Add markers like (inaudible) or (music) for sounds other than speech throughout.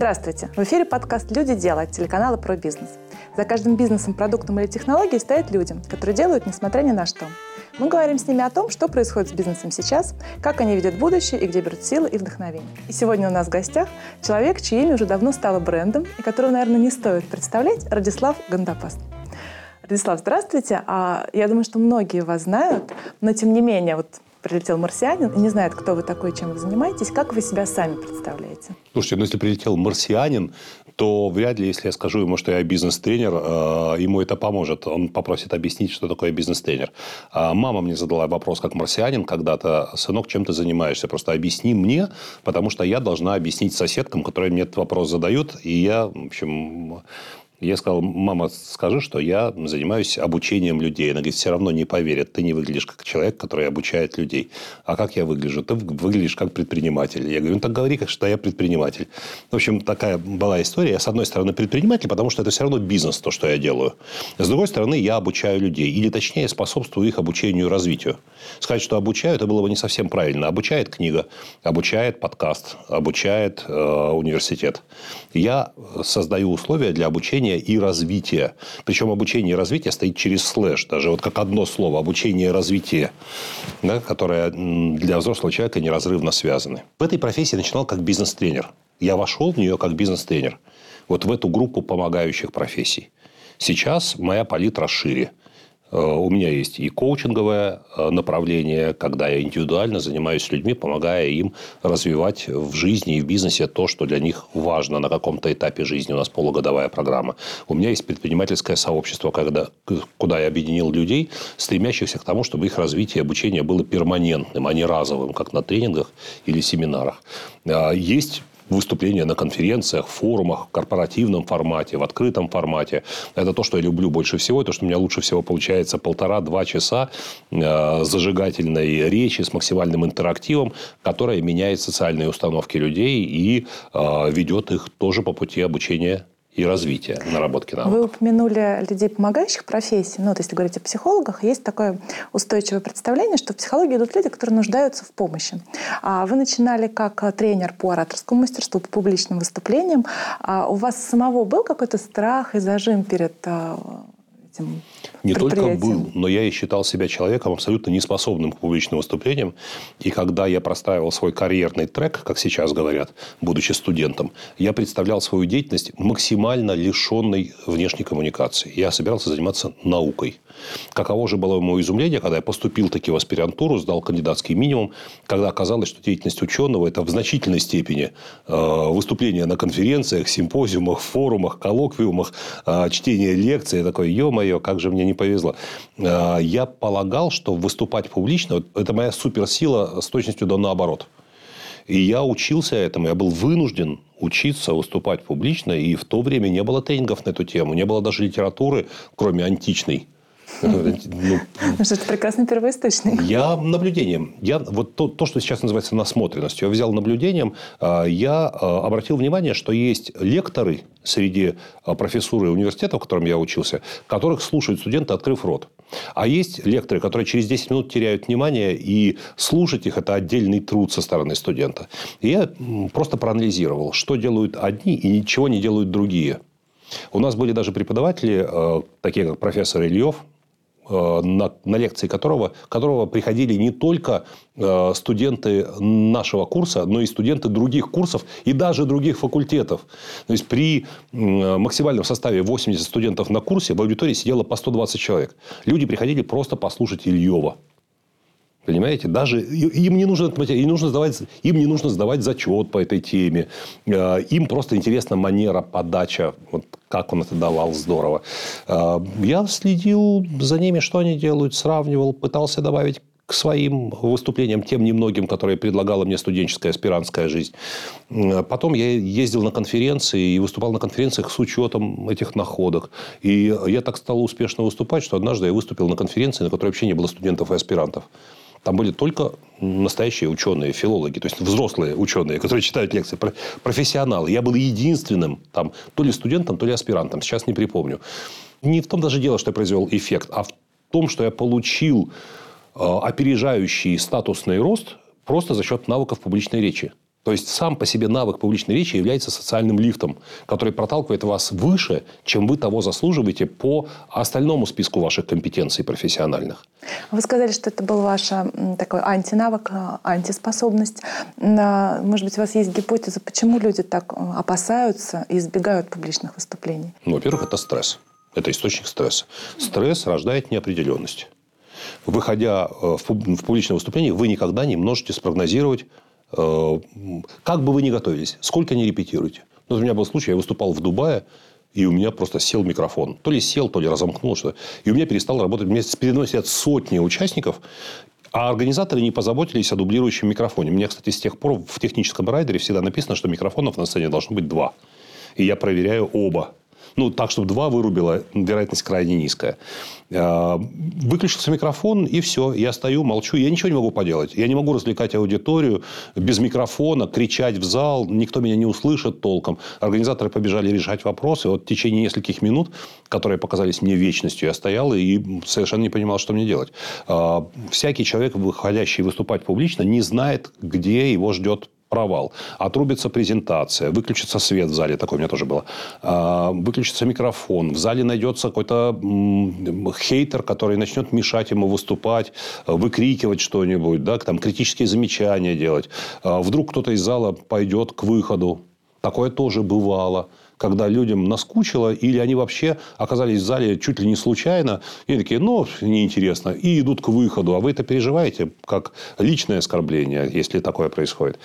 Здравствуйте! В эфире подкаст «Люди делают» телеканала «Про бизнес». За каждым бизнесом, продуктом или технологией стоят люди, которые делают, несмотря ни на что. Мы говорим с ними о том, что происходит с бизнесом сейчас, как они видят будущее и где берут силы и вдохновение. И сегодня у нас в гостях человек, чье имя уже давно стало брендом и которого, наверное, не стоит представлять, Радислав Гандапаст. Радислав, здравствуйте. А я думаю, что многие вас знают, но тем не менее, вот прилетел марсианин и не знает, кто вы такой, чем вы занимаетесь, как вы себя сами представляете? Слушайте, ну если прилетел марсианин, то вряд ли, если я скажу ему, что я бизнес-тренер, э, ему это поможет. Он попросит объяснить, что такое бизнес-тренер. А мама мне задала вопрос, как марсианин когда-то, сынок, чем ты занимаешься? Просто объясни мне, потому что я должна объяснить соседкам, которые мне этот вопрос задают. И я, в общем, я сказал, мама, скажи, что я занимаюсь обучением людей. Она говорит, все равно не поверят. Ты не выглядишь как человек, который обучает людей. А как я выгляжу? Ты выглядишь как предприниматель. Я говорю, ну так говори, что я предприниматель. В общем, такая была история. Я, с одной стороны, предприниматель, потому что это все равно бизнес, то, что я делаю. С другой стороны, я обучаю людей. Или, точнее, способствую их обучению и развитию. Сказать, что обучаю, это было бы не совсем правильно. Обучает книга, обучает подкаст, обучает э, университет. Я создаю условия для обучения обучения и развития. Причем обучение и развитие стоит через слэш. Даже вот как одно слово. Обучение и развитие. Да, которое для взрослого человека неразрывно связаны. В этой профессии начинал как бизнес-тренер. Я вошел в нее как бизнес-тренер. Вот в эту группу помогающих профессий. Сейчас моя палитра шире. Э, у меня есть и коучинговое э, направление, когда я индивидуально занимаюсь с людьми, помогая им развивать в жизни и в бизнесе то, что для них важно на каком-то этапе жизни. У нас полугодовая программа. У меня есть предпринимательское сообщество, когда, куда я объединил людей, стремящихся к тому, чтобы их развитие и обучение было перманентным, а не разовым, как на тренингах или семинарах. А, есть выступления на конференциях, форумах, корпоративном формате, в открытом формате. Это то, что я люблю больше всего, то, что у меня лучше всего получается полтора-два часа э, зажигательной речи с максимальным интерактивом, которая меняет социальные установки людей и э, ведет их тоже по пути обучения и развития наработки навыков. Вы упомянули людей, помогающих профессий. Ну, вот если говорить о психологах, есть такое устойчивое представление, что в психологии идут люди, которые нуждаются в помощи. А вы начинали как тренер по ораторскому мастерству, по публичным выступлениям. А у вас самого был какой-то страх и зажим перед а, этим не только был, но я и считал себя человеком абсолютно неспособным к публичным выступлениям. И когда я простраивал свой карьерный трек, как сейчас говорят, будучи студентом, я представлял свою деятельность максимально лишенной внешней коммуникации. Я собирался заниматься наукой. Каково же было мое изумление, когда я поступил таки в аспирантуру, сдал кандидатский минимум, когда оказалось, что деятельность ученого – это в значительной степени э, выступления на конференциях, симпозиумах, форумах, коллоквиумах, э, чтение лекций. Я такой, ё-моё, как же мне не повезло. Э, я полагал, что выступать публично – это моя суперсила с точностью до наоборот. И я учился этому, я был вынужден учиться выступать публично, и в то время не было тренингов на эту тему, не было даже литературы, кроме античной. (laughs) Ну, что это прекрасный первоисточник. Я наблюдением. Я, вот то, то, что сейчас называется насмотренностью, я взял наблюдением. А, я а, обратил внимание, что есть лекторы среди а, профессуры университета, в котором я учился, которых слушают студенты, открыв рот. А есть лекторы, которые через 10 минут теряют внимание, и слушать их – это отдельный труд со стороны студента. И я просто проанализировал, что делают одни и ничего не делают другие. У нас были даже преподаватели, такие как профессор Ильев, на, на лекции которого, которого приходили не только э, студенты нашего курса, но и студенты других курсов и даже других факультетов. То есть, при максимальном составе 80 студентов на курсе в аудитории сидело по 120 человек. Люди приходили просто послушать Ильева. Понимаете? Даже им не нужно, им нужно сдавать, им не нужно сдавать зачет по этой теме. Э, им просто интересна манера, подача. Вот как он это давал, здорово. Э, я следил за ними, что они делают, сравнивал, пытался добавить к своим выступлениям, тем немногим, которые предлагала мне студенческая аспирантская жизнь. Э, потом я ездил на конференции и выступал на конференциях с учетом этих находок. И я так стал успешно выступать, что однажды я выступил на конференции, на которой вообще не было студентов и аспирантов. Там были только настоящие ученые, филологи, то есть взрослые ученые, которые читают лекции, профессионалы. Я был единственным там то ли студентом, то ли аспирантом, сейчас не припомню. Не в том даже дело, что я произвел эффект, а в том, что я получил э, опережающий статусный рост просто за счет навыков публичной речи. То есть сам по себе навык публичной речи является социальным лифтом, который проталкивает вас выше, чем вы того заслуживаете по остальному списку ваших компетенций профессиональных. Вы сказали, что это был ваш такой антинавык, а, антиспособность. Может быть, у вас есть гипотеза, почему люди так э, опасаются и избегают публичных выступлений? Ну, во-первых, это стресс. Это источник стресса. Стресс рождает неопределенность. Выходя э, в публичное выступление, вы никогда не можете спрогнозировать, э, как бы вы ни готовились, сколько не репетируете. Ну, у меня был случай, я выступал в Дубае, и у меня просто сел микрофон. То ли сел, то ли разомкнул что-то. И у меня перестал работать. Мной сидят сотни участников, а организаторы не позаботились о дублирующем микрофоне. У меня, кстати, с тех пор в техническом райдере всегда написано, что микрофонов на сцене должно быть два. И я проверяю оба. Ну, так, чтобы два вырубило, вероятность крайне низкая. А, выключился микрофон, и все. Я стою, молчу. Я ничего не могу поделать. Я не могу развлекать аудиторию без микрофона, кричать в зал. Никто меня не услышит толком. Организаторы побежали решать вопросы. Вот в течение нескольких минут, которые показались мне вечностью, я стоял и совершенно не понимал, что мне делать. А, всякий человек, выходящий выступать публично, не знает, где его ждет провал. Отрубится презентация, выключится свет в зале, такое у меня тоже было. А, выключится микрофон, в зале найдется какой-то хейтер, который начнет мешать ему выступать, выкрикивать что-нибудь, да, там критические замечания делать. А, вдруг кто-то из зала пойдет к выходу. Такое тоже бывало когда людям наскучило, или они вообще оказались в зале чуть ли не случайно, и они такие, ну, неинтересно, и идут к выходу. А вы это переживаете как личное оскорбление, если такое происходит.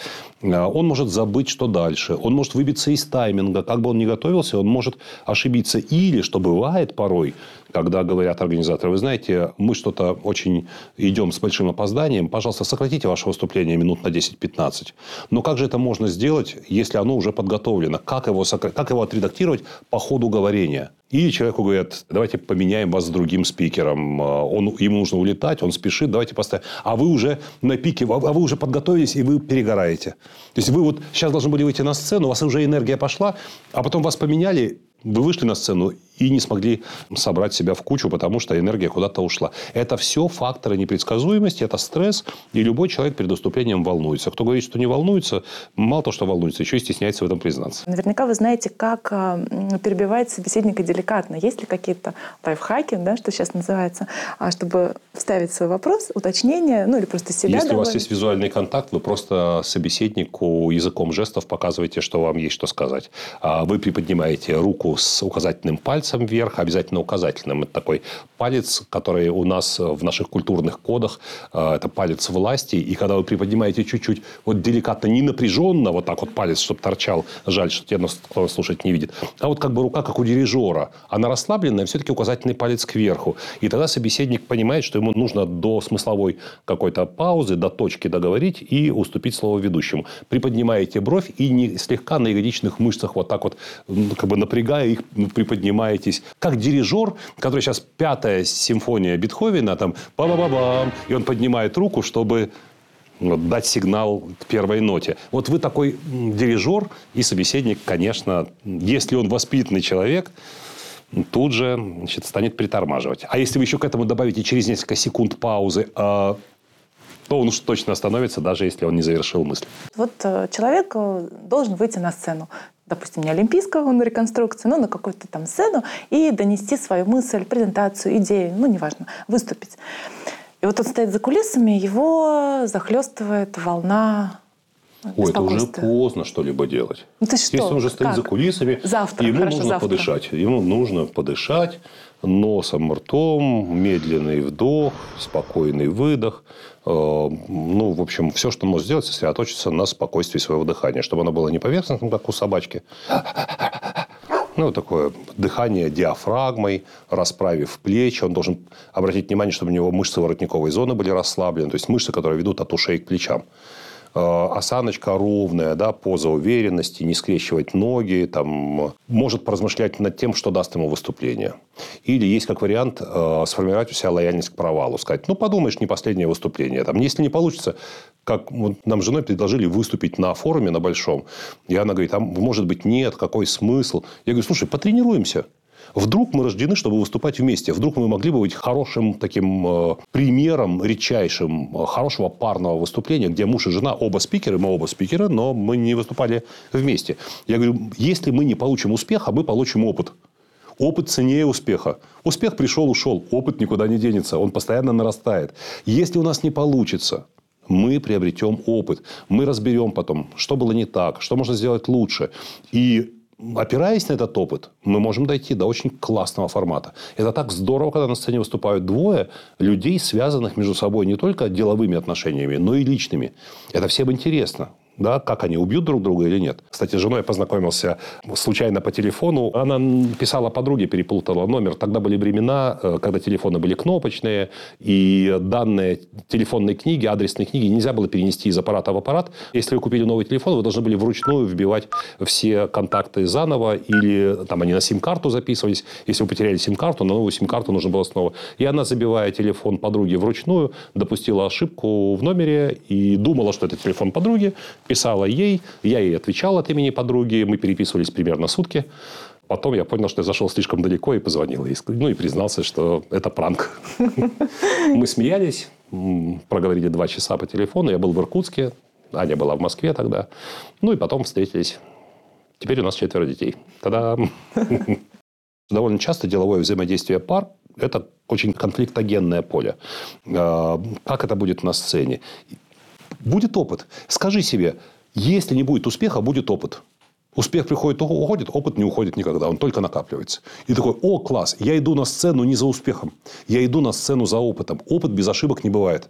А, он может забыть, что дальше. Он может выбиться из тайминга. Как бы он ни готовился, он может ошибиться. Или, что бывает порой, когда говорят организаторы, вы знаете, мы что-то очень идем с большим опозданием, пожалуйста, сократите ваше выступление минут на 10-15. Но как же это можно сделать, если оно уже подготовлено? Как его, как его отредактировать по ходу говорения? И человеку говорят, давайте поменяем вас с другим спикером. Он, ему нужно улетать, он спешит, давайте поставим. А вы уже на пике, а вы уже подготовились, и вы перегораете. То есть, вы вот сейчас должны были выйти на сцену, у вас уже энергия пошла, а потом вас поменяли, вы вышли на сцену и не смогли собрать себя в кучу, потому что энергия куда-то ушла. Это все факторы непредсказуемости, это стресс, и любой человек перед выступлением волнуется. Кто говорит, что не волнуется, мало того, что волнуется, еще и стесняется в этом признаться. Наверняка вы знаете, как а, перебивать собеседника деликатно. Есть ли какие-то лайфхаки, да, что сейчас называется, а, чтобы вставить свой вопрос, уточнение, ну или просто себя Если добавить? у вас есть визуальный контакт, вы просто собеседнику языком жестов показываете, что вам есть что сказать. А вы приподнимаете руку с указательным пальцем вверх, обязательно указательным. Это такой палец, который у нас в наших культурных кодах, э, это палец власти. И когда вы приподнимаете чуть-чуть, вот деликатно, не напряженно, вот так вот палец, чтобы торчал, жаль, что тебя кто слушать не видит, а вот как бы рука, как у дирижера, она расслабленная, все-таки указательный палец кверху. И тогда собеседник понимает, что ему нужно до смысловой какой-то паузы, до точки договорить и уступить слово ведущему. Приподнимаете бровь и не слегка на ягодичных мышцах вот так вот как бы напрягая их приподнимаетесь. Как дирижер, который сейчас пятая симфония Бетховена, там ба ба ба бам и он поднимает руку, чтобы вот, дать сигнал к первой ноте. Вот вы такой дирижер и собеседник, конечно, если он воспитанный человек, тут же значит, станет притормаживать. А если вы еще к этому добавите через несколько секунд паузы, э, то он уж точно остановится, даже если он не завершил мысль. Вот э, человек э, должен выйти на сцену допустим, не олимпийского, на реконструкции, но на какую-то там сцену и донести свою мысль, презентацию, идею, ну, неважно, выступить. И вот он стоит за кулисами, его захлестывает волна Ой, это уже поздно что-либо делать. Ну, ты что? Если он уже стоит как? за кулисами, завтра, ему хорошо, нужно завтра. подышать. Ему нужно подышать носом, ртом, медленный вдох, спокойный выдох. Э, ну, в общем, все, что может сделать, сосредоточиться на спокойствии своего дыхания, чтобы оно было не поверхностным, как у собачки, ну, такое дыхание диафрагмой, расправив плечи. Он должен обратить внимание, чтобы у него мышцы воротниковой зоны были расслаблены. То есть, мышцы, которые ведут от ушей к плечам. Э, осаночка ровная, да, поза уверенности, не скрещивать ноги, там, может поразмышлять над тем, что даст ему выступление. Или есть как вариант э, сформировать у себя лояльность к провалу. Сказать, ну, подумаешь, не последнее выступление. Там, если не получится, как вот нам с женой предложили выступить на форуме на большом. И она говорит, а может быть нет, какой смысл? Я говорю, слушай, потренируемся. Вдруг мы рождены, чтобы выступать вместе. Вдруг мы могли бы быть хорошим таким э, примером, редчайшим, э, хорошего парного выступления, где муж и жена оба спикеры, мы оба спикеры, но мы не выступали вместе. Я говорю, если мы не получим успеха, мы получим опыт. Опыт ценнее успеха. Успех пришел, ушел. Опыт никуда не денется. Он постоянно нарастает. Если у нас не получится, мы приобретем опыт. Мы разберем потом, что было не так, что можно сделать лучше. И опираясь на этот опыт, мы можем дойти до очень классного формата. Это так здорово, когда на сцене выступают двое людей, связанных между собой не только деловыми отношениями, но и личными. Это всем интересно да, как они убьют друг друга или нет. Кстати, с женой я познакомился случайно по телефону. Она писала подруге, перепутала номер. Тогда были времена, э, когда телефоны были кнопочные, и данные телефонной книги, адресной книги нельзя было перенести из аппарата в аппарат. Если вы купили новый телефон, вы должны были вручную вбивать все контакты заново, или там они на сим-карту записывались. Если вы потеряли сим-карту, на новую сим-карту нужно было снова. И она, забивая телефон подруги вручную, допустила ошибку в номере и думала, что это телефон подруги, писала ей, я ей отвечал от имени подруги, мы переписывались примерно сутки. Потом я понял, что я зашел слишком далеко и позвонил ей. Ну, и признался, что это пранк. (laughs) Мы смеялись, проговорили два часа по телефону. Я был в Иркутске, Аня была в Москве тогда. Ну, и потом встретились. Теперь у нас четверо детей. Тогда (laughs) довольно часто деловое взаимодействие пар – это очень конфликтогенное поле. А, как это будет на сцене? Будет опыт. Скажи себе, если не будет успеха, будет опыт. Успех приходит, уходит, опыт не уходит никогда, он только накапливается. И такой, о, класс, я иду на сцену не за успехом, я иду на сцену за опытом. Опыт без ошибок не бывает.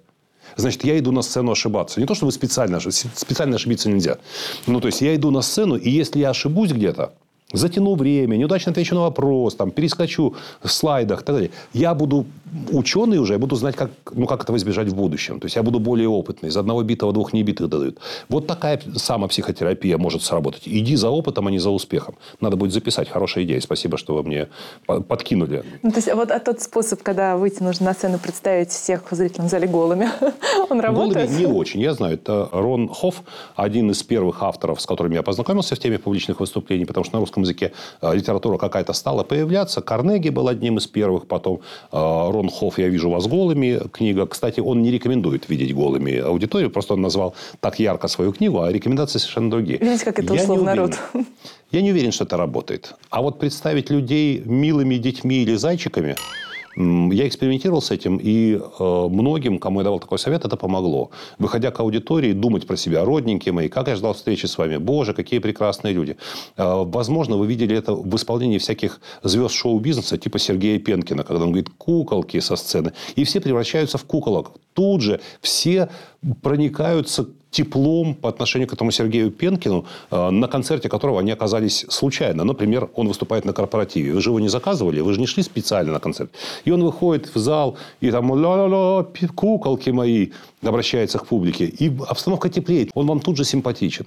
Значит, я иду на сцену ошибаться. Не то, что вы специально, специально ошибиться нельзя. Ну, то есть, я иду на сцену, и если я ошибусь где-то, затяну время, неудачно отвечу на вопрос, там, перескочу в слайдах и так далее. Я буду ученый уже, я буду знать, как, ну, как этого избежать в будущем. То есть, я буду более опытный. Из одного битого двух небитых дадут. Вот такая самопсихотерапия может сработать. Иди за опытом, а не за успехом. Надо будет записать. Хорошая идея. Спасибо, что вы мне подкинули. Ну, то есть, вот а тот способ, когда выйти нужно на сцену, представить всех в зрительном зале голыми, (laughs) он работает? Голыми не очень. Я знаю. Это Рон Хофф, один из первых авторов, с которыми я познакомился в теме публичных выступлений, потому что на русском языке э, литература какая-то стала появляться. Карнеги был одним из первых, потом э, Рон Хофф «Я вижу вас голыми» книга. Кстати, он не рекомендует видеть голыми аудиторию, просто он назвал так ярко свою книгу, а рекомендации совершенно другие. Видите, как это ушло в народ. Я не уверен, что это работает. А вот представить людей милыми детьми или зайчиками – я экспериментировал с этим, и э, многим, кому я давал такой совет, это помогло. Выходя к аудитории, думать про себя, родненькие мои, как я ждал встречи с вами, боже, какие прекрасные люди. Э, возможно, вы видели это в исполнении всяких звезд шоу-бизнеса, типа Сергея Пенкина, когда он говорит «куколки» со сцены, и все превращаются в куколок. Тут же все проникаются теплом по отношению к этому Сергею Пенкину, э, на концерте которого они оказались случайно. Например, он выступает на корпоративе. Вы же его не заказывали, вы же не шли специально на концерт. И он выходит в зал, и там ла-ла-ла, куколки мои, обращается к публике. И обстановка теплеет. Он вам тут же симпатичен.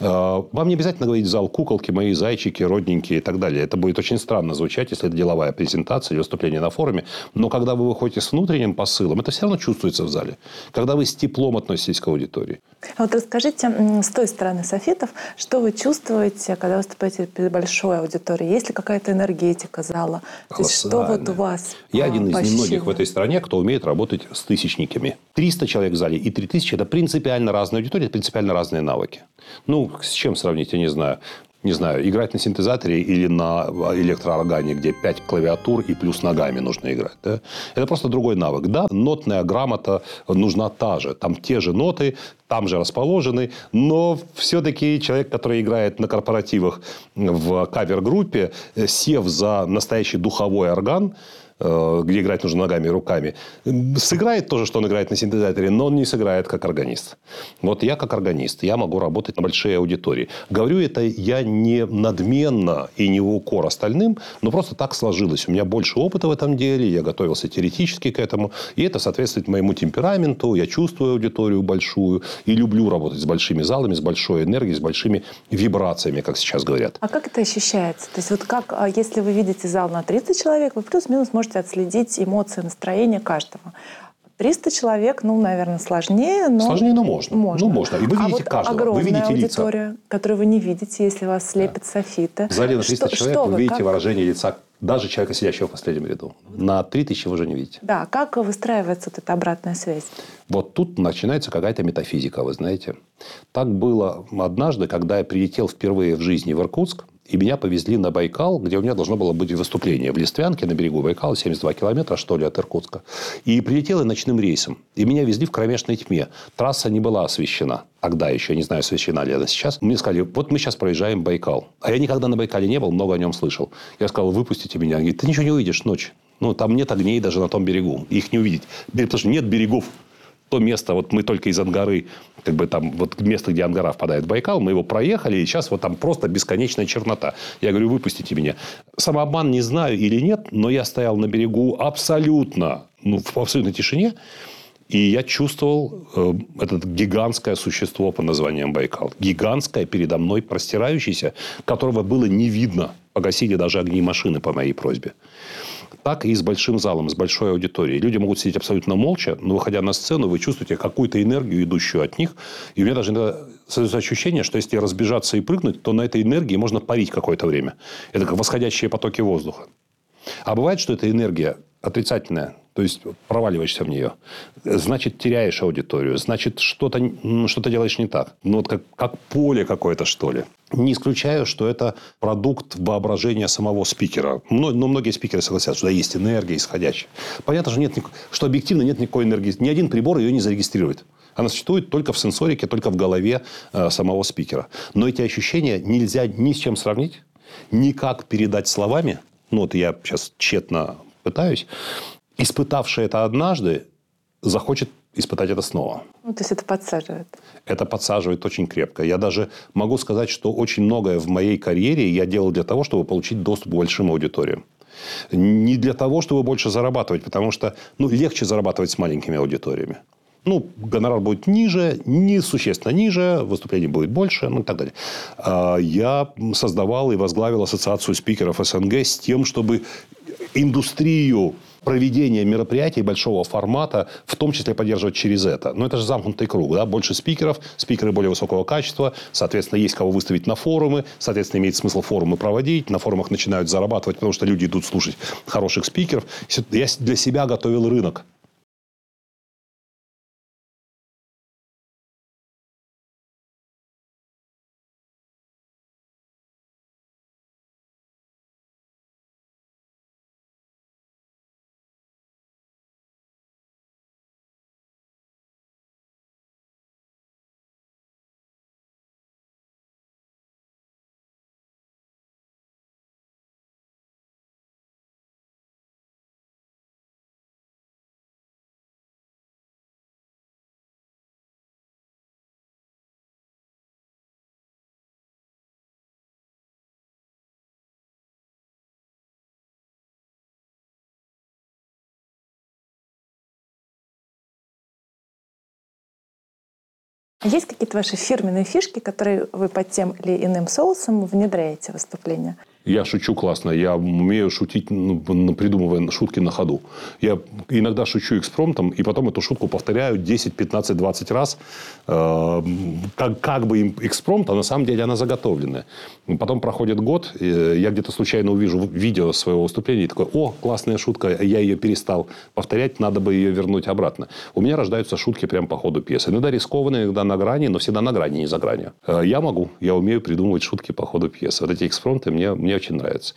Э, вам не обязательно говорить в зал куколки мои, зайчики, родненькие и так далее. Это будет очень странно звучать, если это деловая презентация или выступление на форуме. Но когда вы выходите с внутренним посылом, это все равно чувствуется в зале. Когда вы с теплом относитесь к аудитории. А вот расскажите с той стороны софитов, что вы чувствуете, когда выступаете перед большой аудиторией? Есть ли какая-то энергетика зала? То есть, что вот у вас Я один из немногих в этой стране, кто умеет работать с тысячниками. 300 человек в зале и 3000 – это принципиально разные аудитории, принципиально разные навыки. Ну, с чем сравнить, я не знаю не знаю, играть на синтезаторе или на электрооргане, где 5 клавиатур и плюс ногами нужно играть. Да? Это просто другой навык. Да, нотная грамота нужна та же. Там те же ноты, там же расположены, но все-таки человек, который играет на корпоративах в кавер-группе, сев за настоящий духовой орган, Э, где играть нужно ногами и руками, сыграет то же, что он играет на синтезаторе, но он не сыграет как органист. Вот я как органист, я могу работать на большие аудитории. Говорю это я не надменно и не в укор остальным, но просто так сложилось. У меня больше опыта в этом деле, я готовился теоретически к этому, и это соответствует моему темпераменту, я чувствую аудиторию большую и люблю работать с большими залами, с большой энергией, с большими вибрациями, как сейчас говорят. А как это ощущается? То есть вот как, а если вы видите зал на 30 человек, вы плюс-минус можете можете отследить эмоции, настроение каждого. 300 человек, ну, наверное, сложнее, но... Сложнее, но можно. можно. Ну, можно. И вы а видите вот каждого, огромная вы видите аудитория, лица. которую вы не видите, если вас слепят да. софиты. В зале на 300 что, человек что вы, вы видите как... выражение лица Даже человека, сидящего в последнем ряду. На 3000 вы уже не видите. Да, как выстраивается вот эта обратная связь? Вот тут начинается какая-то метафизика, вы знаете. Так было однажды, когда я прилетел впервые в жизни в Иркутск, и меня повезли на Байкал, где у меня должно было быть выступление в Листвянке на берегу Байкала, 72 километра, что ли, от Иркутска. И прилетел я ночным рейсом. И меня везли в кромешной тьме. Трасса не была освещена. Тогда еще, не знаю, освещена ли она сейчас. Мне сказали, вот мы сейчас проезжаем Байкал. А я никогда на Байкале не был, много о нем слышал. Я сказал, выпустите меня. Они говорит, ты ничего не увидишь ночь. Ну, там нет огней даже на том берегу. Их не увидеть. Потому что нет берегов то место, вот мы только из Ангары, как бы там, вот место, где Ангара впадает в Байкал, мы его проехали, и сейчас вот там просто бесконечная чернота. Я говорю, выпустите меня. Самообман не знаю или нет, но я стоял на берегу абсолютно, ну, в абсолютной тишине, и я чувствовал э, это гигантское существо по названием Байкал. Гигантское передо мной, простирающееся, которого было не видно. Погасили даже огни машины по моей просьбе так и с большим залом, с большой аудиторией. Люди могут сидеть абсолютно молча, но выходя на сцену, вы чувствуете какую-то энергию, идущую от них. И у меня даже создается ощущение, что если разбежаться и прыгнуть, то на этой энергии можно парить какое-то время. Это как восходящие потоки воздуха. А бывает, что эта энергия отрицательная, то есть проваливаешься в нее, значит, теряешь аудиторию, значит, что-то что делаешь не так. Ну, вот как, как поле какое-то, что ли. Не исключаю, что это продукт воображения самого спикера. Но, но многие спикеры согласятся, что да, есть энергия исходящая. Понятно, что, нет, что объективно нет никакой энергии. Ни один прибор ее не зарегистрирует. Она существует только в сенсорике, только в голове э, самого спикера. Но эти ощущения нельзя ни с чем сравнить, никак передать словами. Ну, вот я сейчас тщетно пытаюсь испытавший это однажды, захочет испытать это снова. Ну, то есть это подсаживает? Это подсаживает очень крепко. Я даже могу сказать, что очень многое в моей карьере я делал для того, чтобы получить доступ к большим аудиториям. Не для того, чтобы больше зарабатывать, потому что ну, легче зарабатывать с маленькими аудиториями. Ну, гонорар будет ниже, не существенно ниже, выступлений будет больше, ну и так далее. А, я создавал и возглавил ассоциацию спикеров СНГ с тем, чтобы индустрию проведение мероприятий большого формата, в том числе поддерживать через это. Но это же замкнутый круг. Да? Больше спикеров, спикеры более высокого качества, соответственно, есть кого выставить на форумы, соответственно, имеет смысл форумы проводить, на форумах начинают зарабатывать, потому что люди идут слушать хороших спикеров. Я для себя готовил рынок. Есть какие-то ваши фирменные фишки, которые вы под тем или иным соусом внедряете в выступление? Я шучу классно. Я умею шутить, ну, придумывая шутки на ходу. Я иногда шучу экспромтом, и потом эту шутку повторяю 10, 15, 20 раз. Э, как, как бы экспромт, а на самом деле она заготовленная. Потом проходит год, я где-то случайно увижу видео своего выступления и такой, о, классная шутка, я ее перестал повторять, надо бы ее вернуть обратно. У меня рождаются шутки прямо по ходу пьесы. Иногда рискованные, иногда на грани, но всегда на грани, не за гранью. Э, я могу, я умею придумывать шутки по ходу пьесы. Вот эти экспромты мне, мне очень нравится.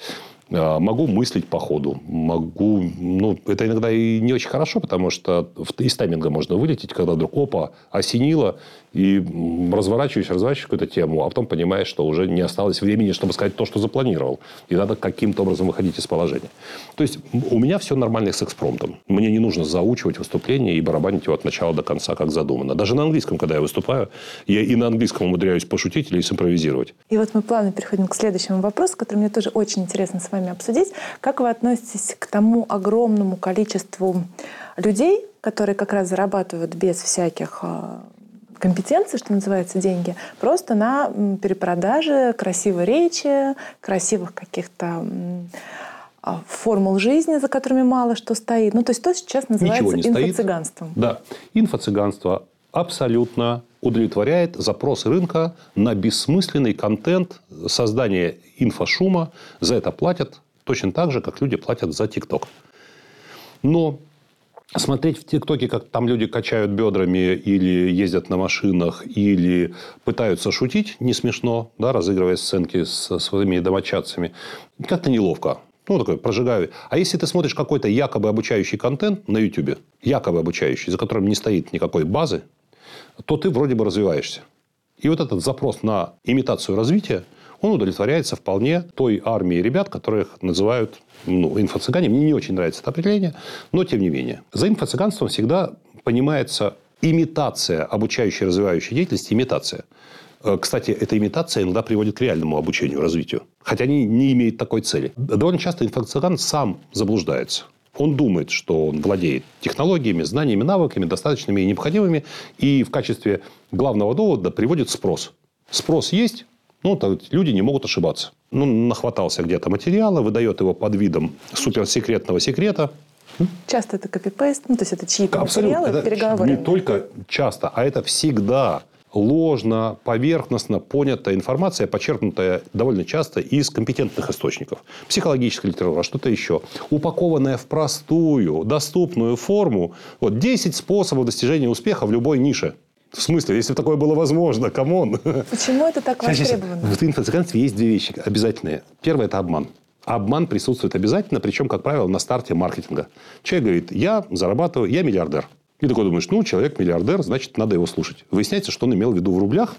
А, могу мыслить по ходу. Могу... Ну, это иногда и не очень хорошо, потому что из тайминга можно вылететь, когда вдруг опа, осенило, и разворачиваюсь, разворачиваюсь какую-то тему, а потом понимаешь, что уже не осталось времени, чтобы сказать то, что запланировал. И надо каким-то образом выходить из положения. То есть, у меня все нормально с экспромтом. Мне не нужно заучивать выступление и барабанить его от начала до конца, как задумано. Даже на английском, когда я выступаю, я и на английском умудряюсь пошутить или симпровизировать. И вот мы плавно переходим к следующему вопросу, который мне тоже очень интересно с вами обсудить. Как вы относитесь к тому огромному количеству людей, которые как раз зарабатывают без всяких а, компетенции, что называется, деньги, просто на перепродаже красивой речи, красивых каких-то а, формул жизни, за которыми мало что стоит. Ну, то есть то сейчас называется инфо-цыганством. Да, инфо-цыганство абсолютно удовлетворяет запросы рынка на бессмысленный контент, создание инфошума. За это платят точно так же, как люди платят за ТикТок. Но смотреть в ТикТоке, как там люди качают бедрами или ездят на машинах, или пытаются шутить, не смешно, да, разыгрывая сценки со своими домочадцами, как-то неловко. Ну, такой, прожигаю. А если ты смотришь какой-то якобы обучающий контент на YouTube, якобы обучающий, за которым не стоит никакой базы, то ты вроде бы развиваешься. И вот этот запрос на имитацию развития, он удовлетворяется вполне той армией ребят, которых называют ну, инфо-цыгане. Мне не очень нравится это определение, но тем не менее. За инфо-цыганством всегда понимается имитация обучающей, развивающей деятельности, имитация. Э, кстати, эта имитация иногда приводит к реальному обучению, развитию. Хотя они не имеют такой цели. Довольно часто инфо-цыган сам заблуждается. Он думает, что он владеет технологиями, знаниями, навыками, достаточными и необходимыми, и в качестве главного довода приводит спрос. Спрос есть, ну, то люди не могут ошибаться. Ну, нахватался где-то материала, выдает его под видом суперсекретного секрета. Часто это copy-paste, ну, то есть это чьи-то материалы, это переговоры. Не только часто, а это всегда ложно, поверхностно понятая информация, почерпнутая довольно часто из компетентных источников. Психологическая литература, что-то еще. Упакованная в простую, доступную форму. Вот 10 способов достижения успеха в любой нише. В смысле, если бы такое было возможно, come on. Почему это так востребовано? В инфо-цыганстве есть две вещи обязательные. Первое – это обман. Обман присутствует обязательно, причем, как правило, на старте маркетинга. Человек говорит, я зарабатываю, я миллиардер. И такой думаешь, ну, человек миллиардер, значит, надо его слушать. Выясняется, что он имел в виду в рублях,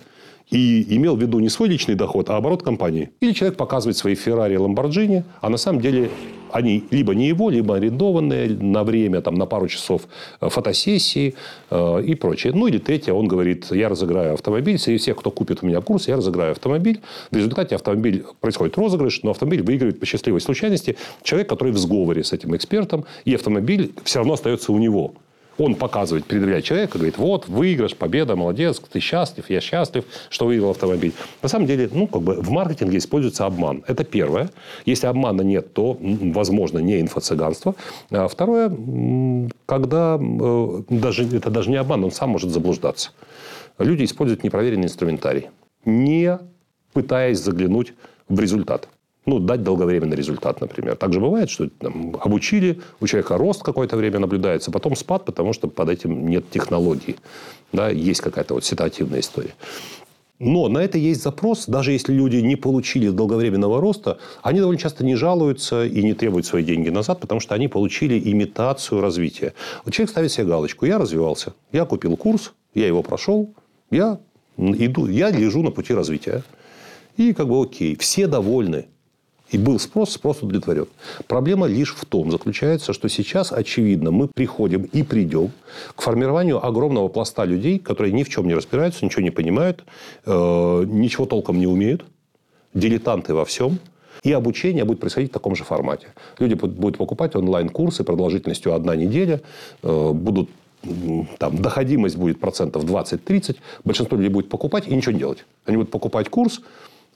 и имел в виду не свой личный доход, а оборот компании. Или человек показывает свои Феррари, Ламборджини, а на самом деле они либо не его, либо арендованные на время, там, на пару часов э, фотосессии э, и прочее. Ну, или третье, он говорит, я разыграю автомобиль, среди всех, кто купит у меня курс, я разыграю автомобиль. В результате автомобиль происходит розыгрыш, но автомобиль выигрывает по счастливой случайности человек, который в сговоре с этим экспертом, и автомобиль все равно остается у него. Он показывает, предъявляет человека, говорит, вот, выигрыш, победа, молодец, ты счастлив, я счастлив, что выиграл автомобиль. На самом деле, ну, как бы в маркетинге используется обман. Это первое. Если обмана нет, то, возможно, не инфо-цыганство. А второе, когда э, даже, это даже не обман, он сам может заблуждаться. Люди используют непроверенный инструментарий, не пытаясь заглянуть в результат ну, дать долговременный результат, например. Также бывает, что там, обучили, у человека рост какое-то время наблюдается, потом спад, потому что под этим нет технологии. Да, есть какая-то вот ситуативная история. Но на это есть запрос. Даже если люди не получили долговременного роста, они довольно часто не жалуются и не требуют свои деньги назад, потому что они получили имитацию развития. Вот человек ставит себе галочку. Я развивался. Я купил курс, я его прошел, я иду, я лежу на пути развития. И как бы окей, все довольны. И был спрос, спрос удовлетворен. Проблема лишь в том заключается, что сейчас, очевидно, мы приходим и придем к формированию огромного пласта людей, которые ни в чем не разбираются, ничего не понимают, э, ничего толком не умеют, дилетанты во всем. И обучение будет происходить в таком же формате. Люди будут покупать онлайн-курсы продолжительностью одна неделя, э, будут там, доходимость будет процентов 20-30, большинство людей будет покупать и ничего не делать. Они будут покупать курс,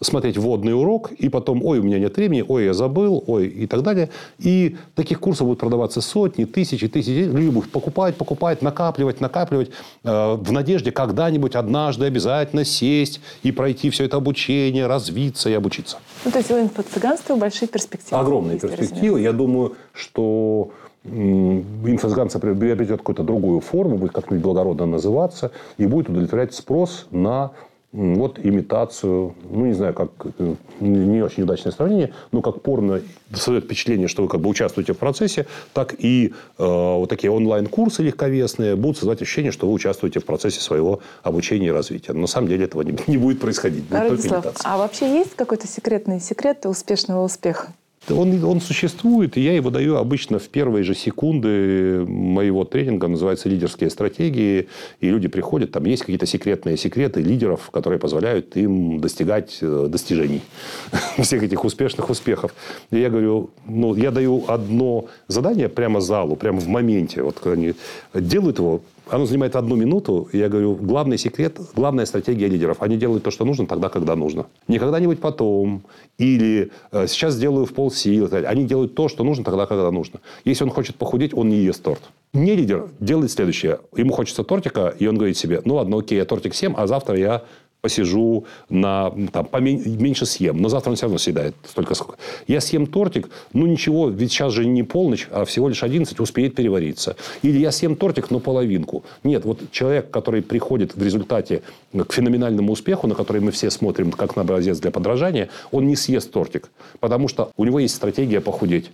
смотреть вводный урок, и потом, ой, у меня нет времени, ой, я забыл, ой, и так далее. И таких курсов будут продаваться сотни, тысячи, тысячи. Люди будут покупать, покупать, накапливать, накапливать, э, в надежде когда-нибудь, однажды обязательно сесть и пройти все это обучение, развиться и обучиться. Ну, то есть, у инфо-цыганства большие перспективы. Огромные перспективы. Я думаю, что инфо-цыганство приобретет какую-то другую форму, будет как-нибудь благородно называться, и будет удовлетворять спрос на вот имитацию, ну, не знаю, как, э, не очень удачное сравнение, но как порно создает впечатление, что вы как бы участвуете в процессе, так и э, вот такие онлайн-курсы легковесные будут создавать ощущение, что вы участвуете в процессе своего обучения и развития. Но на самом деле этого не, (laughs) не будет происходить. Будет Радислав, а вообще есть какой-то секретный секрет успешного успеха? Он, он существует, и я его даю обычно в первые же секунды моего тренинга. Называется «Лидерские стратегии». И люди приходят, там есть какие-то секретные секреты лидеров, которые позволяют им достигать э, достижений. (laughs) Всех этих успешных успехов. И я говорю, ну, я даю одно задание прямо залу, прямо в моменте. Вот когда они делают его, оно занимает одну минуту. И я говорю, главный секрет, главная стратегия лидеров. Они делают то, что нужно, тогда, когда нужно. Не когда-нибудь потом. Или э, сейчас сделаю в полсилы. Они делают то, что нужно, тогда, когда нужно. Если он хочет похудеть, он не ест торт. Не лидер делает следующее. Ему хочется тортика, и он говорит себе, ну ладно, окей, я тортик съем, а завтра я посижу, на, там, меньше съем. Но завтра он все равно съедает столько, сколько. Я съем тортик, ну ничего, ведь сейчас же не полночь, а всего лишь 11, успеет перевариться. Или я съем тортик, но половинку. Нет, вот человек, который приходит в результате к феноменальному успеху, на который мы все смотрим как на образец для подражания, он не съест тортик. Потому что у него есть стратегия похудеть.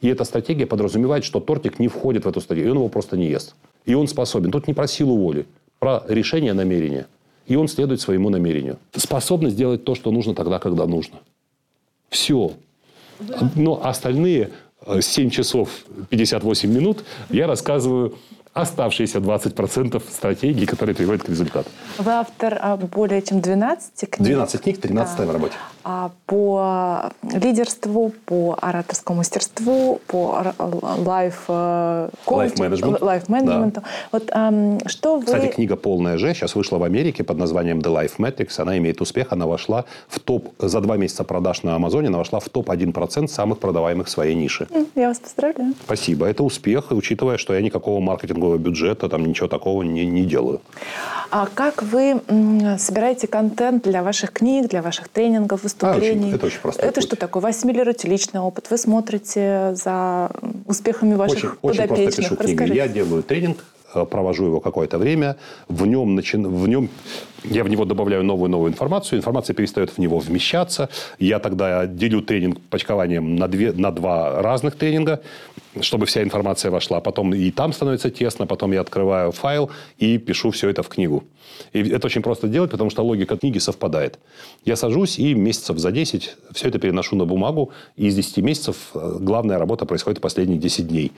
И эта стратегия подразумевает, что тортик не входит в эту стратегию, и он его просто не ест. И он способен. Тут не про силу воли, про решение намерения. И он следует своему намерению. Способность делать то, что нужно тогда, когда нужно. Все. Но остальные 7 часов 58 минут я рассказываю оставшиеся 20% стратегий, которые приводят к результату. Вы автор а, более чем 12 книг. 12 книг, 13 да. в работе. А, по лидерству, по ораторскому мастерству, по life э, менеджменту. Life менеджменту. Да. Вот um, что вы... Кстати, книга «Полная Ж» сейчас вышла в Америке под названием The Life Metrics. Она имеет успех. Она вошла в топ... За два месяца продаж на Амазоне она вошла в топ-1% самых продаваемых в своей нише. Я вас поздравляю. Спасибо. Это успех, учитывая, что я никакого маркетингового бюджета, там ничего такого не, не делаю. А как вы собираете контент для ваших книг, для ваших тренингов, выступлений? А, очень, это очень просто. Это путь. что такое? Вы ассимилируете личный опыт, вы смотрите за успехами ваших очень, подопечных. Очень просто пишу книги. Расскажите. Я делаю тренинг, э, провожу его какое-то время, в нем, начи... в нем я в него добавляю новую-новую информацию, информация перестает в него вмещаться, я тогда делю тренинг почкованием на, две, на два разных тренинга, чтобы вся информация вошла. Потом и там становится тесно, потом я открываю файл и пишу все это в книгу. И это очень просто делать, потому что логика книги совпадает. Я сажусь и месяцев за 10 все это переношу на бумагу, и из 10 месяцев э, главная работа происходит последние 10 дней.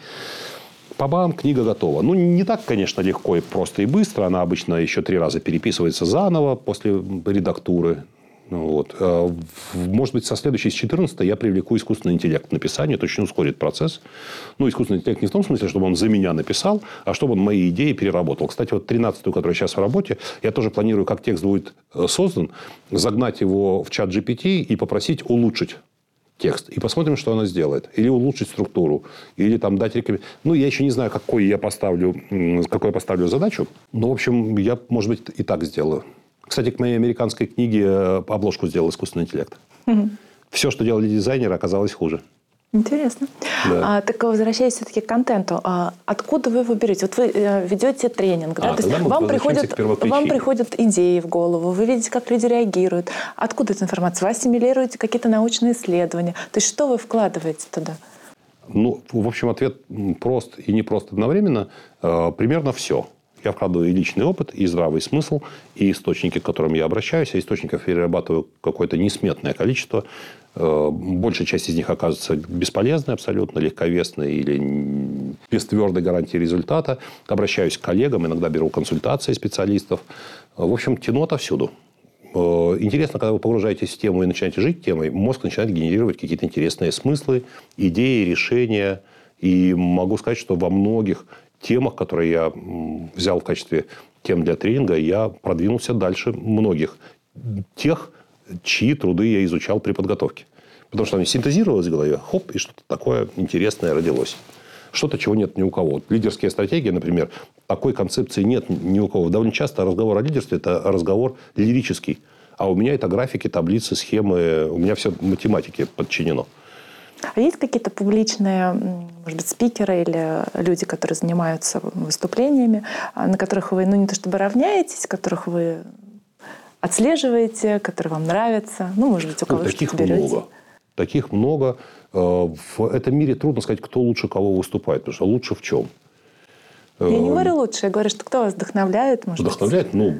По-бам, книга готова. Ну, не так, конечно, легко и просто и быстро. Она обычно еще три раза переписывается заново после редактуры. Ну, вот. А может быть, со следующей, с 14 я привлеку искусственный интеллект к написанию. Это очень ускорит процесс. Ну, искусственный интеллект не в том смысле, чтобы он за меня написал, а чтобы он мои идеи переработал. Кстати, вот 13-ю, которая сейчас в работе, я тоже планирую, как текст будет э, создан, загнать его в чат GPT и попросить улучшить текст. И посмотрим, что она сделает. Или улучшить структуру. Или там дать рекомендацию. Ну, я еще не знаю, какой я поставлю, какую я поставлю задачу. Но, в общем, я, может быть, и так сделаю. Кстати, к моей американской книге э, обложку сделал искусственный интеллект. Угу. Все, что делали дизайнеры, оказалось хуже. Интересно. Да. А, так возвращаясь все-таки к контенту, а, откуда вы его берете? Вот вы э, ведете тренинг, да? А, То есть вам приходят, вам приходят идеи в голову, вы видите, как люди реагируют. Откуда эта информация? Вы ассимилируете какие-то научные исследования. То есть что вы вкладываете туда? Ну, в общем, ответ прост и не прост одновременно. Э, примерно все. Я вкладываю и личный опыт, и здравый смысл, и источники, к которым я обращаюсь. А источников перерабатываю какое-то несметное количество. Э, большая часть из них оказывается бесполезной абсолютно, легковесной или без твердой гарантии результата. Обращаюсь к коллегам, иногда беру консультации специалистов. В общем, тяну отовсюду. Э, интересно, когда вы погружаетесь в тему и начинаете жить темой, мозг начинает генерировать какие-то интересные смыслы, идеи, решения. И могу сказать, что во многих темах, которые я взял в качестве тем для тренинга, я продвинулся дальше многих тех, чьи труды я изучал при подготовке. Потому что они синтезировалось в голове, хоп, и что-то такое интересное родилось. Что-то, чего нет ни у кого. Лидерские стратегии, например, такой концепции нет ни у кого. Довольно часто разговор о лидерстве – это разговор лирический. А у меня это графики, таблицы, схемы, у меня все математике подчинено. А есть какие-то публичные, может быть, спикеры или люди, которые занимаются выступлениями, а, на которых вы, ну, не то чтобы равняетесь, которых вы отслеживаете, которые вам нравятся? Ну, может быть, у кого ну, Таких много. Таких много. Э, в этом мире трудно сказать, кто лучше кого выступает. Потому что лучше в чем? Я не э, говорю лучше, я говорю, что кто вас вдохновляет, может Вдохновляет? Быть? Ну,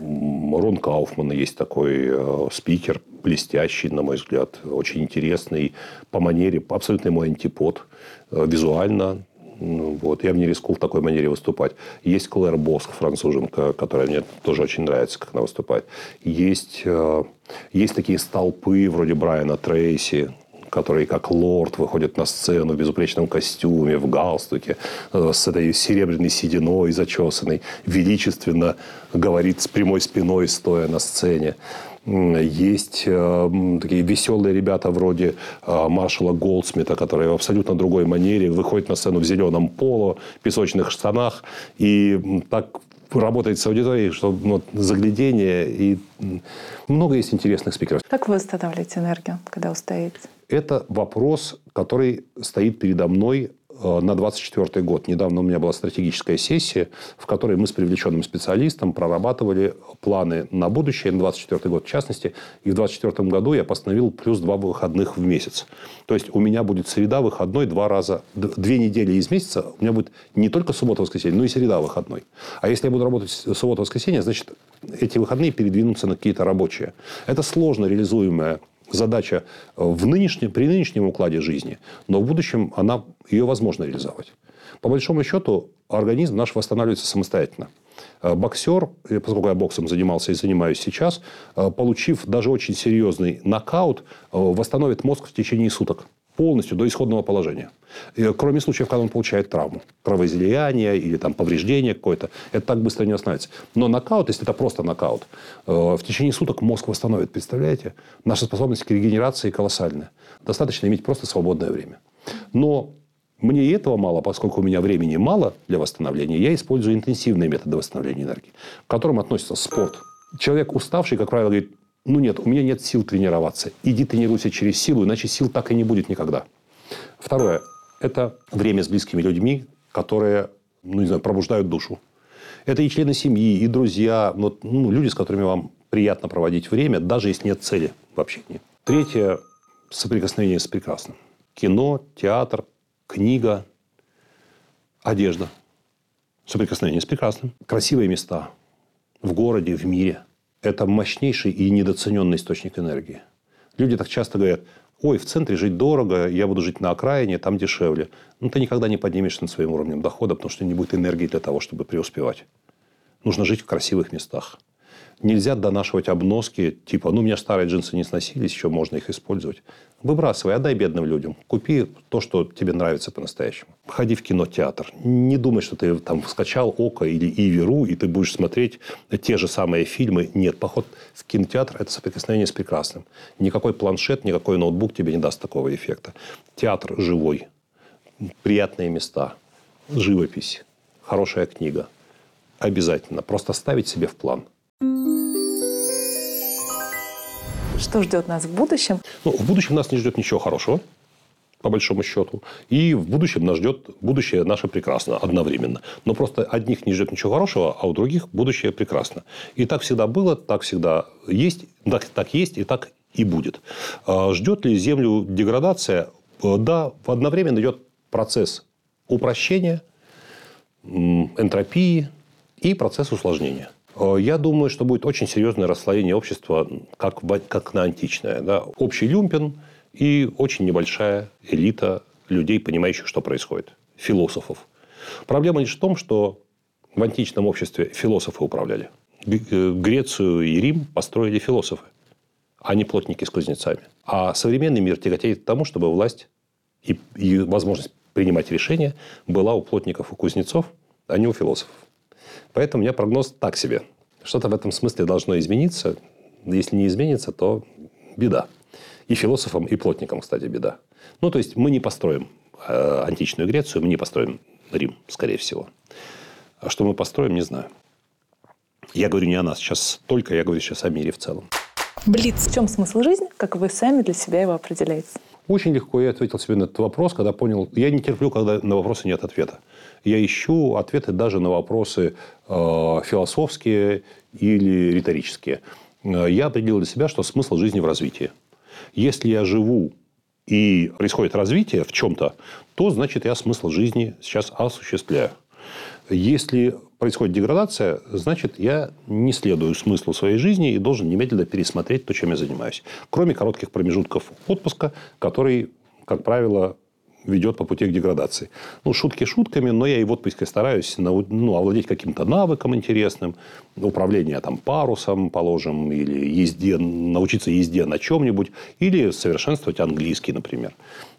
Рон Кауфман есть такой э, спикер, блестящий, на мой взгляд, очень интересный по манере, абсолютно мой антипод, э, визуально. Ну, вот. Я бы не рискнул в такой манере выступать. Есть Клэр Боск, француженка, которая мне тоже очень нравится, как она выступает. Есть, э, есть такие столпы вроде Брайана Трейси, который как лорд выходит на сцену в безупречном костюме, в галстуке, э, с этой серебряной сединой зачесанной, величественно говорит с прямой спиной, стоя на сцене. Есть э, такие веселые ребята вроде э, маршала Голдсмита, которые в абсолютно другой манере выходят на сцену в зеленом поло, песочных штанах и так работать с аудиторией, что вот, заглядение и много есть интересных спикеров. Как вы восстанавливаете энергию, когда устаете? Это вопрос, который стоит передо мной Э, на 2024 год. Недавно у меня была стратегическая сессия, в которой мы с привлеченным специалистом прорабатывали планы на будущее, на 2024 год в частности. И в 2024 году я постановил плюс два выходных в месяц. То есть, у меня будет среда выходной два раза, две недели из месяца. У меня будет не только суббота-воскресенье, но и среда выходной. А если я буду работать суббота-воскресенье, значит, эти выходные передвинутся на какие-то рабочие. Это сложно реализуемая задача э, в нынешнем, при нынешнем укладе жизни, но в будущем она, ее возможно реализовать. По большому счету, организм наш восстанавливается самостоятельно. Э, боксер, э, поскольку я боксом занимался и занимаюсь сейчас, получив даже очень серьезный нокаут, восстановит мозг в течение суток полностью до исходного положения. И, кроме случаев, когда он получает травму, кровоизлияние или там, повреждение какое-то. Это так быстро не остановится. Но нокаут, если это просто нокаут, э, в течение суток мозг восстановит. Представляете? Наша способность к регенерации колоссальная. Достаточно иметь просто свободное время. Но мне и этого мало, поскольку у меня времени мало для восстановления, я использую интенсивные методы восстановления энергии, к которым относится спорт. Человек уставший, как правило, говорит, ну нет, у меня нет сил тренироваться. Иди тренируйся через силу, иначе сил так и не будет никогда. Второе. Это время с близкими людьми, которые, ну не знаю, пробуждают душу. Это и члены семьи, и друзья, ну, ну, люди, с которыми вам приятно проводить время, даже если нет цели в общении. Третье – соприкосновение с прекрасным. Кино, театр, книга, одежда. Соприкосновение с прекрасным. Красивые места в городе, в мире – это мощнейший и недооцененный источник энергии. Люди так часто говорят, ой, в центре жить дорого, я буду жить на окраине, там дешевле. Ну, ты никогда не поднимешься над своим уровнем дохода, потому что не будет энергии для того, чтобы преуспевать. Нужно жить в красивых местах. Нельзя донашивать обноски, типа, ну, у меня старые джинсы не сносились, еще можно их использовать. Выбрасывай, отдай бедным людям. Купи то, что тебе нравится по-настоящему. Ходи в кинотеатр. Не думай, что ты там скачал Око или Иверу, и ты будешь смотреть те же самые фильмы. Нет, поход в кинотеатр – это соприкосновение с прекрасным. Никакой планшет, никакой ноутбук тебе не даст такого эффекта. Театр живой. Приятные места. Живопись. Хорошая книга. Обязательно. Просто ставить себе в план – Что ждет нас в будущем? Ну, в будущем нас не ждет ничего хорошего, по большому счету. И в будущем нас ждет будущее наше прекрасно одновременно. Но просто одних не ждет ничего хорошего, а у других будущее прекрасно. И так всегда было, так всегда есть, так, так есть и так и будет. А ждет ли Землю деградация? Э, да, одновременно идет процесс упрощения, энтропии и процесс усложнения. Э, я думаю, что будет очень серьезное расслоение общества, как, как на античное. Да? Общий люмпен и очень небольшая элита людей, понимающих, что происходит. Философов. Проблема лишь в том, что в античном обществе философы управляли. Э, Грецию и Рим построили философы, а не плотники с кузнецами. А современный мир тяготеет к тому, чтобы власть и, и возможность принимать решения была у плотников и кузнецов, а не у философов. Поэтому у меня прогноз так себе. Что-то в этом смысле должно измениться. Если не изменится, то беда. И философам, и плотникам, кстати, беда. Ну, то есть, мы не построим э, античную Грецию, мы не построим Рим, скорее всего. А что мы построим, не знаю. Я говорю не о нас сейчас только, я говорю сейчас о мире в целом. Блиц. В чем смысл жизни, как вы сами для себя его определяете? Очень легко я ответил себе на этот вопрос, когда понял... Я не терплю, когда на вопросы нет ответа. Я ищу ответы даже на вопросы э, философские или риторические. Э, я определил для себя, что смысл жизни в развитии. Если я живу и происходит развитие в чем-то, то значит я смысл жизни сейчас осуществляю. Если происходит деградация, значит, я не следую смыслу своей жизни и должен немедленно пересмотреть то, чем я занимаюсь. Кроме коротких промежутков отпуска, который, как правило, ведет по пути к деградации. Ну, шутки шутками, но я и в отпуске стараюсь ну, овладеть каким-то навыком интересным. Управление там, парусом, положим, или езде, научиться езде на чем-нибудь, или совершенствовать английский, например.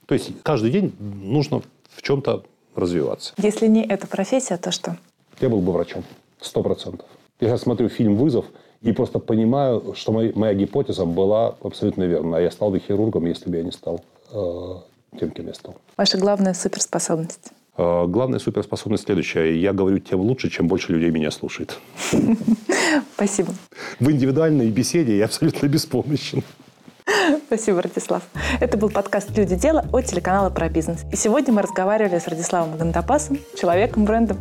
То есть, каждый день нужно в чем-то развиваться. Если не эта профессия, то что? Я был бы врачом. Сто процентов. Я сейчас смотрю фильм «Вызов», и просто понимаю, что моя, моя гипотеза была абсолютно верна. А я стал бы хирургом, если бы я не стал э, тем, кем я стал. Ваша главная суперспособность? Э, главная суперспособность следующая. Я говорю тем лучше, чем больше людей меня слушает. (laughs) Спасибо. В индивидуальной беседе я абсолютно беспомощен. Спасибо, Радислав. Это был подкаст «Люди. Дела» от телеканала «Про бизнес». И сегодня мы разговаривали с Радиславом Гандапасом, человеком-брендом.